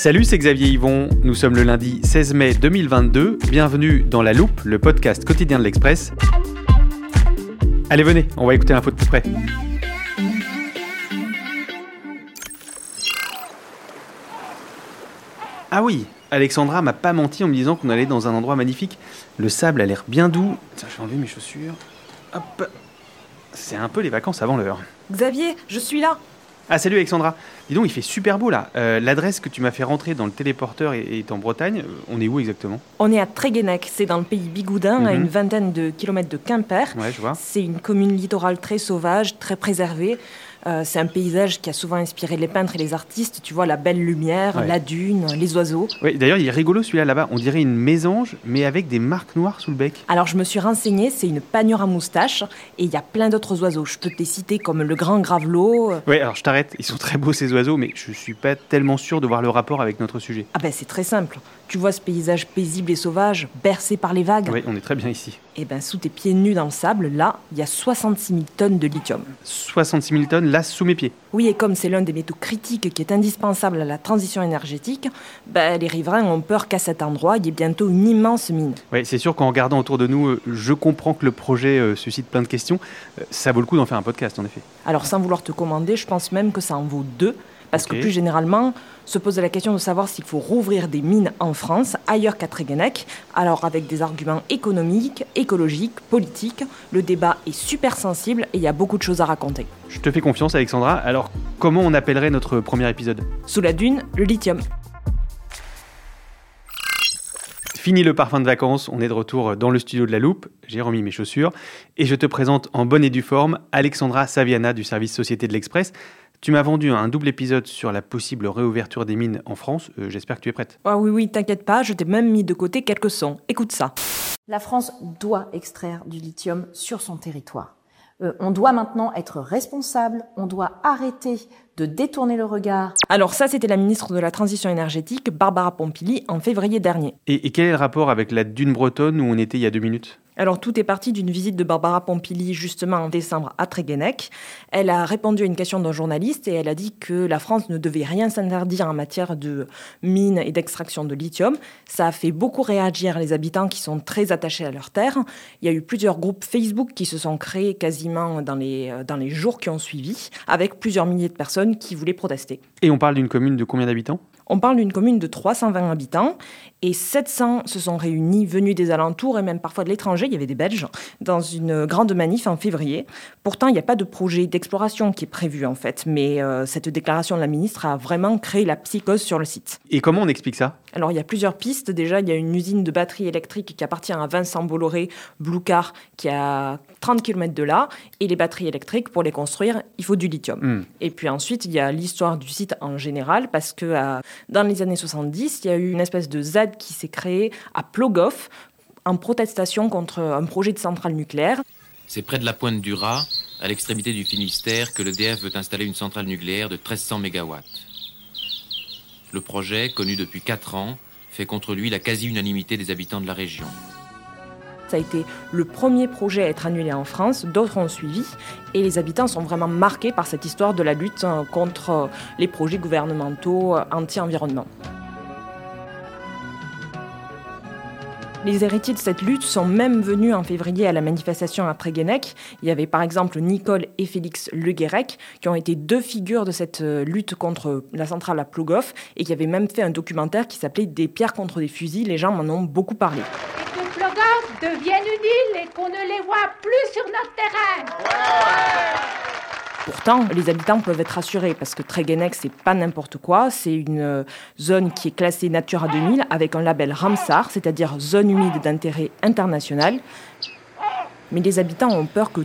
Salut, c'est Xavier Yvon. Nous sommes le lundi 16 mai 2022. Bienvenue dans La Loupe, le podcast quotidien de l'Express. Allez, venez, on va écouter l'info de plus près. Ah oui, Alexandra m'a pas menti en me disant qu'on allait dans un endroit magnifique. Le sable a l'air bien doux. Tiens, je vais enlever mes chaussures. Hop. C'est un peu les vacances avant l'heure. Xavier, je suis là. Ah salut Alexandra. Dis donc, il fait super beau là. Euh, L'adresse que tu m'as fait rentrer dans le téléporteur est, est en Bretagne. Euh, On est où exactement? On est à Tréguenec, c'est dans le pays Bigoudin, à Mhm. une vingtaine de kilomètres de Quimper. Ouais, je vois. C'est une commune littorale très sauvage, très préservée. Euh, c'est un paysage qui a souvent inspiré les peintres et les artistes. Tu vois la belle lumière, Ouais. la dune, les oiseaux. Oui, d'ailleurs, il est rigolo celui-là là-bas. On dirait une mésange, mais avec des marques noires sous le bec. Alors je me suis renseignée, c'est une panure à moustache et il y a plein d'autres oiseaux. Je peux te les citer comme le grand gravelot. Ouais, alors je t'arrête. Ils sont très beaux ces oiseaux, mais je suis pas tellement sûr de voir le rapport avec notre sujet. Ah ben c'est très simple. Tu vois ce paysage paisible et sauvage, bercé par les vagues. Oui, on est très bien ici. Et ben sous tes pieds nus dans le sable, là, il y a 66 000 tonnes de lithium. 66 000 tonnes là sous mes pieds. Oui, et comme c'est l'un des métaux critiques qui est indispensable à la transition énergétique, ben, les riverains ont peur qu'à cet endroit, il y ait bientôt une immense mine. Ouais, c'est sûr qu'en regardant autour de nous, euh, je comprends que le projet euh, suscite plein de questions. Euh, ça vaut le coup d'en faire un podcast, en effet. Alors sans vouloir te commander, je pense même que ça en vaut deux, parce que plus généralement, se pose la question de savoir s'il faut rouvrir des mines en France, ailleurs qu'à Tréguenec, alors avec des arguments économiques, écologiques, politiques. Le débat est super sensible et il y a beaucoup de choses à raconter. Je te fais confiance, Alexandra. Alors, comment on appellerait notre premier épisode? Sous la dune, le lithium. Fini le parfum de vacances, on est de retour dans le studio de la Loupe. J'ai remis mes chaussures et je te présente en bonne et due forme Alexandra Saviana du service Société de l'Express. Tu m'as vendu un double épisode sur la possible réouverture des mines en France. Euh, J'espère que tu es prête. Ah oui, oui, t'inquiète pas, je t'ai même mis de côté quelques sons. Écoute ça. La France doit extraire du lithium sur son territoire. Euh, on doit maintenant être responsable, on doit arrêter de détourner le regard. Alors ça, c'était la ministre de la Transition énergétique, Barbara Pompili, en février dernier. Et, et quel est le rapport avec la dune bretonne où on était il y a deux minutes? Alors tout est parti d'une visite de Barbara Pompili justement en décembre à Tréguenec. Elle a répondu à une question d'un journaliste et elle a dit que la France ne devait rien s'interdire en matière de mines et d'extraction de lithium. Ça a fait beaucoup réagir les habitants qui sont très attachés à leur terre. Il y a eu plusieurs groupes Facebook qui se sont créés quasiment dans les, euh, dans les jours qui ont suivi, avec plusieurs milliers de personnes qui voulaient protester. Et on parle d'une commune de combien d'habitants? On parle d'une commune de 320 habitants et 700 se sont réunis, venus des alentours et même parfois de l'étranger, il y avait des Belges, dans une grande manif en février. Pourtant, il n'y a pas de projet d'exploration qui est prévu en fait, mais euh, cette déclaration de la ministre a vraiment créé la psychose sur le site. Et comment on explique ça? Alors, il y a plusieurs pistes. Déjà, il y a une usine de batteries électriques qui appartient à Vincent Bolloré, Blue Car, qui est à 30 km de là. Et les batteries électriques, pour les construire, il faut du lithium. Hmm. Et puis ensuite, il y a l'histoire du site en général, parce que euh, dans les années 70, il y a eu une espèce de ZAD qui s'est créée à Plogoff en protestation contre un projet de centrale nucléaire. C'est près de la pointe du Raz, à l'extrémité du Finistère, que l'EDF veut installer une centrale nucléaire de 1300 MW. Le projet, connu depuis 4 ans, fait contre lui la quasi-unanimité des habitants de la région. Ça a été le premier projet à être annulé en France, d'autres ont suivi, et les habitants sont vraiment marqués par cette histoire de la lutte euh, contre euh, les projets gouvernementaux euh, anti-environnement. Les héritiers de cette lutte sont même venus en février à la manifestation à Tréguenec. Il y avait par exemple Nicole et Félix Le Guérec, qui ont été deux figures de cette lutte contre la centrale à Plogoff et qui avaient même fait un documentaire qui s'appelait Des pierres contre des fusils. Les gens m'en ont beaucoup parlé deviennent une île et qu'on ne les voit plus sur notre terrain. Pourtant, les habitants peuvent être rassurés parce que Tréguenec, c'est pas n'importe quoi. C'est une euh, zone qui est classée Natura 2000 avec un label Ramsar, c'est-à-dire zone humide d'intérêt international. Mais les habitants ont peur que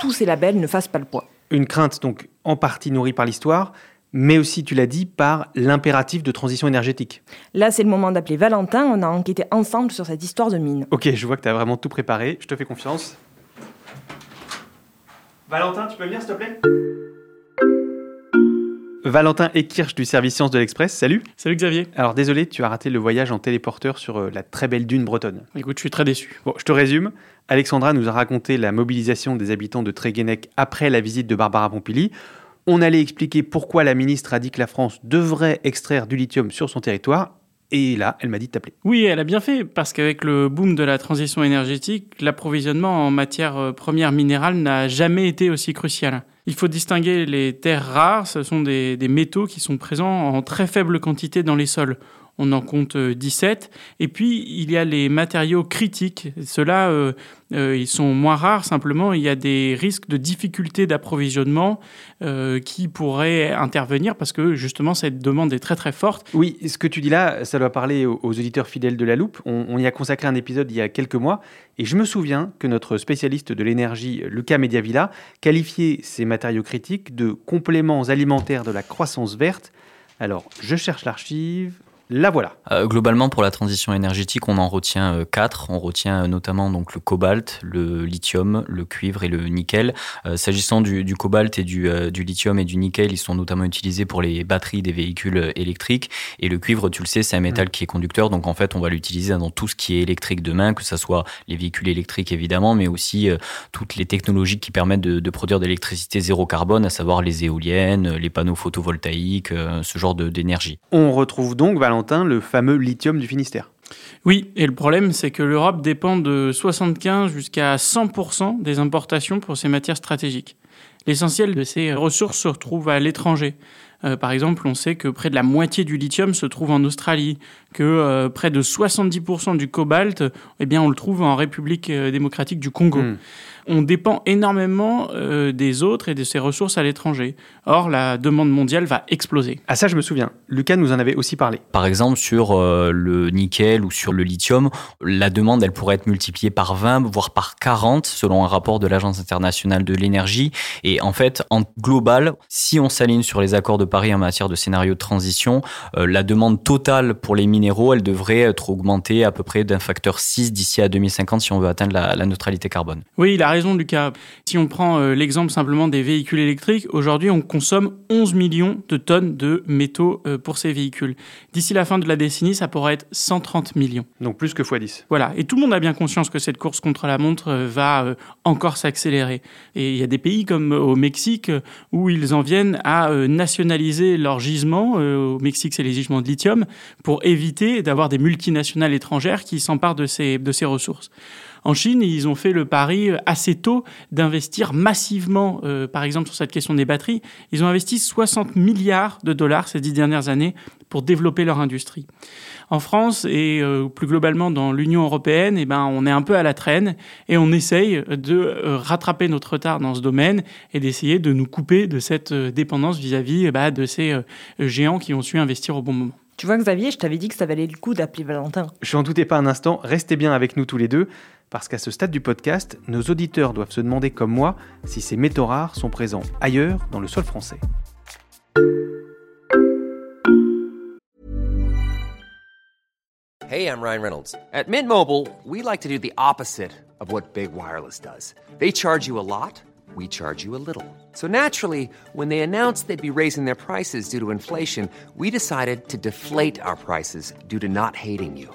tous ces labels ne fassent pas le poids. Une crainte donc en partie nourrie par l'histoire, mais aussi, tu l'as dit, par l'impératif de transition énergétique. Là, c'est le moment d'appeler Valentin. On a enquêté ensemble sur cette histoire de mine. Ok, je vois que tu as vraiment tout préparé. Je te fais confiance. Valentin, tu peux venir, s'il te plaît? Valentin Ekirch du service Sciences de l'Express, salut Salut Xavier Alors désolé, tu as raté le voyage en téléporteur sur euh, la très belle dune bretonne. Écoute, je suis très déçu. Bon, je te résume. Alexandra nous a raconté la mobilisation des habitants de Tréguenec après la visite de Barbara Pompili. On allait expliquer pourquoi la ministre a dit que la France devrait extraire du lithium sur son territoire. Et là, elle m'a dit de t'appeler. Oui, elle a bien fait, parce qu'avec le boom de la transition énergétique, l'approvisionnement en matières euh, premières minérales n'a jamais été aussi crucial. Il faut distinguer les terres rares, ce sont des, des métaux qui sont présents en très faible quantité dans les sols on en compte 17. Euh, Et puis, il y a les matériaux critiques. Ceux-là, euh, euh, ils sont moins rares, simplement, il y a des risques de difficultés d'approvisionnement qui pourraient intervenir parce que, justement, cette demande est très, très forte. Oui, ce que tu dis là, ça doit parler aux, auditeurs fidèles de la loupe. On, y a consacré un épisode il y a quelques mois. Et je me souviens que notre spécialiste de l'énergie, Lucas Mediavilla, qualifiait ces matériaux critiques de compléments alimentaires de la croissance verte. Alors, je cherche l'archive. La voilà. Euh, globalement, pour la transition énergétique, on en retient euh, quatre. On retient euh, notamment donc le cobalt, le lithium, le cuivre et le nickel. S'agissant du, cobalt et du, lithium et du nickel, ils sont notamment utilisés pour les batteries des véhicules électriques. Et le cuivre, tu le sais, c'est un métal mm. qui est conducteur. Donc en fait, on va l'utiliser dans tout ce qui est électrique demain, que ce soit les véhicules électriques évidemment, mais aussi toutes les technologies qui permettent de, de produire de l'électricité zéro carbone, à savoir les éoliennes, les panneaux photovoltaïques, ce genre d'énergie. On retrouve donc Valentin le fameux lithium du Finistère. Oui, et le problème, c'est que l'Europe dépend de 75 jusqu'à 100% des importations pour ces matières stratégiques. L'essentiel de ces ressources se retrouve à l'étranger. Euh, par exemple, on sait que près de la moitié du lithium se trouve en Australie, que euh, près de 70% du cobalt, eh bien, on le trouve en République euh, démocratique du Congo. Hmm on dépend énormément euh, des autres et de ses ressources à l'étranger. Or, la demande mondiale va exploser. Ah ça, je me souviens. Lucas nous en avait aussi parlé. Par exemple, sur euh, le nickel ou sur le lithium, la demande, elle pourrait être multipliée par 20, voire par 40, selon un rapport de l'Agence internationale de l'énergie. Et en fait, en global, si on s'aligne sur les accords de Paris en matière de scénario de transition, euh, la demande totale pour les minéraux, elle devrait être augmentée à peu près d'un facteur 6 d'ici à 2050 si on veut atteindre la, la neutralité carbone. Oui, il a raison, Lucas. Si on prend euh, l'exemple simplement des véhicules électriques, aujourd'hui, on consomme 11 millions de tonnes de métaux euh, pour ces véhicules. D'ici la fin de la décennie, ça pourrait être 130 millions. Donc plus que x10. Voilà. Et tout le monde a bien conscience que cette course contre la montre euh, va encore s'accélérer. Et il y a des pays comme au Mexique où ils en viennent à nationaliser leurs gisements. Au Mexique, c'est les gisements de lithium pour éviter d'avoir des multinationales étrangères qui s'emparent de ces, de ces ressources. En Chine, ils ont fait le pari assez tôt d'investir massivement, euh, par exemple sur cette question des batteries. Ils ont investi 60 milliards de dollars ces dix dernières années pour développer leur industrie. En France et euh, plus globalement dans l'Union européenne, eh ben, on est un peu à la traîne et on essaye de euh, rattraper notre retard dans ce domaine et d'essayer de nous couper de cette dépendance vis-à-vis eh ben, de ces géants qui ont su investir au bon moment. Tu vois, Xavier, je t'avais dit que ça valait le coup d'appeler Valentin. Je n'en doutais pas un instant. Restez bien avec nous tous les deux parce qu'à ce stade du podcast, nos auditeurs doivent se demander comme moi si ces métaux rares sont présents ailleurs dans le sol français. Hey, I'm Ryan Reynolds. At Mint Mobile, we like to do the opposite of what Big Wireless does. They charge you a lot, we charge you a little. So naturally, when they announced they'd be raising their prices due to inflation, we decided to deflate our prices due to not hating you.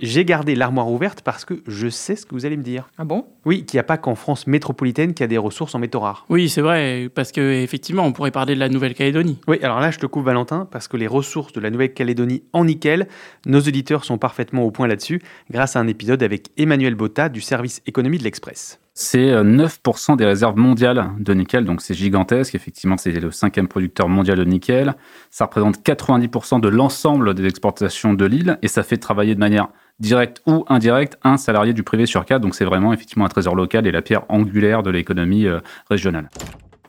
J'ai gardé l'armoire ouverte parce que je sais ce que vous allez me dire. Ah bon? Oui, qu'il n'y a pas qu'en France métropolitaine qu'il y a des ressources en métaux rares. Oui, c'est vrai, parce que effectivement, on pourrait parler de la Nouvelle-Calédonie. Oui, alors là, je te coupe Valentin, parce que les ressources de la Nouvelle-Calédonie en nickel, nos auditeurs sont parfaitement au point là-dessus, grâce à un épisode avec Emmanuel Botta du service économie de l'Express. C'est 9% des réserves mondiales de nickel, donc c'est gigantesque. Effectivement, c'est le cinquième producteur mondial de nickel. Ça représente 90% de l'ensemble des exportations de l'île et ça fait travailler de manière directe ou indirecte un salarié du privé sur quatre. Donc c'est vraiment effectivement un trésor local et la pierre angulaire de l'économie euh, régionale.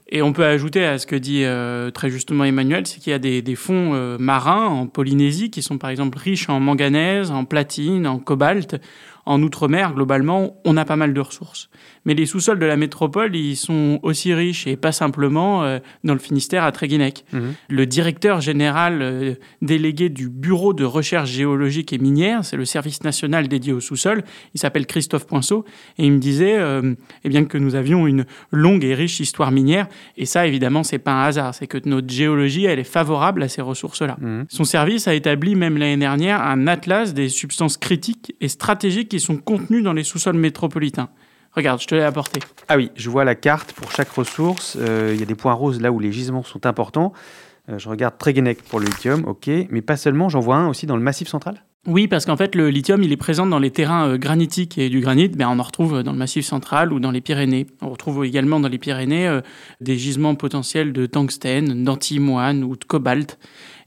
Et on peut ajouter à ce que dit euh, très justement Emmanuel, c'est qu'il y a des, des fonds euh, marins en Polynésie qui sont par exemple riches en manganèse, en platine, en cobalt. En Outre-mer, globalement, on a pas mal de ressources. Mais les sous-sols de la métropole, ils sont aussi riches et pas simplement euh, dans le Finistère à Tréguinec. Mhm. Le directeur général euh, délégué du Bureau de recherche géologique et minière, c'est le service national dédié au sous-sol, il s'appelle Christophe Poinceau, et il me disait euh, eh bien que nous avions une longue et riche histoire minière, et ça évidemment c'est pas un hasard, c'est que notre géologie elle est favorable à ces ressources-là. Mhm. Son service a établi même l'année dernière un atlas des substances critiques et stratégiques qui sont contenues dans les sous-sols métropolitains. Regarde, je te l'ai apporté. Ah oui, je vois la carte pour chaque ressource. Euh, Il y a des points roses là où les gisements sont importants. Euh, je regarde Tréguenec pour le lithium, ok. Mais pas seulement, j'en vois un aussi dans le massif central. Oui, parce qu'en fait, le lithium, il est présent dans les terrains euh, granitiques et du granit, ben, on en retrouve dans le Massif central ou dans les Pyrénées. On retrouve également dans les Pyrénées euh, des gisements potentiels de tungstène, d'antimoine ou de cobalt.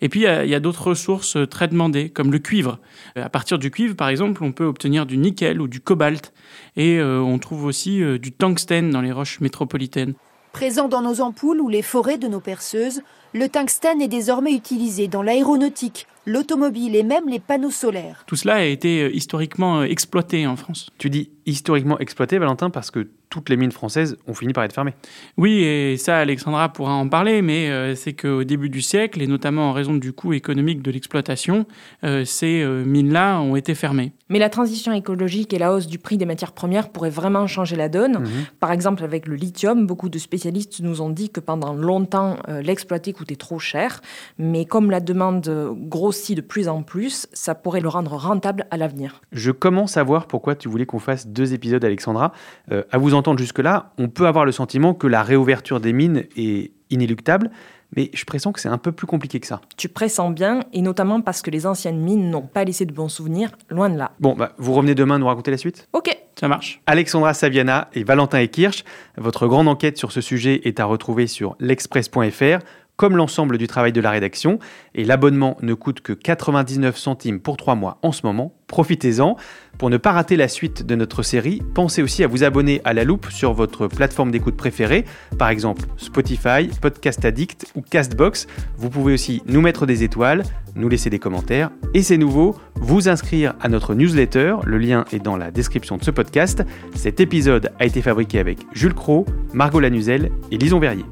Et puis, il y a, d'autres ressources euh, très demandées, comme le cuivre. Euh, À partir du cuivre, par exemple, on peut obtenir du nickel ou du cobalt. Et euh, on trouve aussi euh, du tungstène dans les roches métropolitaines. Présent dans nos ampoules ou les forêts de nos perceuses, le tungstène est désormais utilisé dans l'aéronautique, l'automobile et même les panneaux solaires. Tout cela a été euh, historiquement euh, exploité en France. Tu dis historiquement exploité, Valentin, parce que toutes les mines françaises ont fini par être fermées. Oui, et ça, Alexandra pourra en parler, mais euh, c'est qu'au début du siècle, et notamment en raison du coût économique de l'exploitation, euh, ces euh, mines-là ont été fermées. Mais la transition écologique et la hausse du prix des matières premières pourraient vraiment changer la donne. Mhm. Par exemple, avec le lithium, beaucoup de spécialistes nous ont dit que pendant longtemps, euh, l'exploiter coûtait trop cher. Mais comme la demande grossit de plus en plus, ça pourrait le rendre rentable à l'avenir. Je commence à voir pourquoi tu voulais qu'on fasse deux épisodes, Alexandra. Euh, à vous entendre jusque-là, on peut avoir le sentiment que la réouverture des mines est inéluctable, mais je pressens que c'est un peu plus compliqué que ça. Tu pressens bien, et notamment parce que les anciennes mines n'ont pas laissé de bons souvenirs, loin de là. Bon, bah, vous revenez demain nous raconter la suite? Ok, Ça marche. Alexandra Saviana et Valentin Ekirch, votre grande enquête sur ce sujet est à retrouver sur l'express.fr, comme l'ensemble du travail de la rédaction. Et l'abonnement ne coûte que 99 centimes pour 3 mois en ce moment. Profitez-en. Pour ne pas rater la suite de notre série, pensez aussi à vous abonner à La Loupe sur votre plateforme d'écoute préférée, par exemple Spotify, Podcast Addict ou Castbox. Vous pouvez aussi nous mettre des étoiles, nous laisser des commentaires et c'est nouveau, vous inscrire à notre newsletter. Le lien est dans la description de ce podcast. Cet épisode a été fabriqué avec Jules Cro, Margot Lanuzel et Lison Verrier.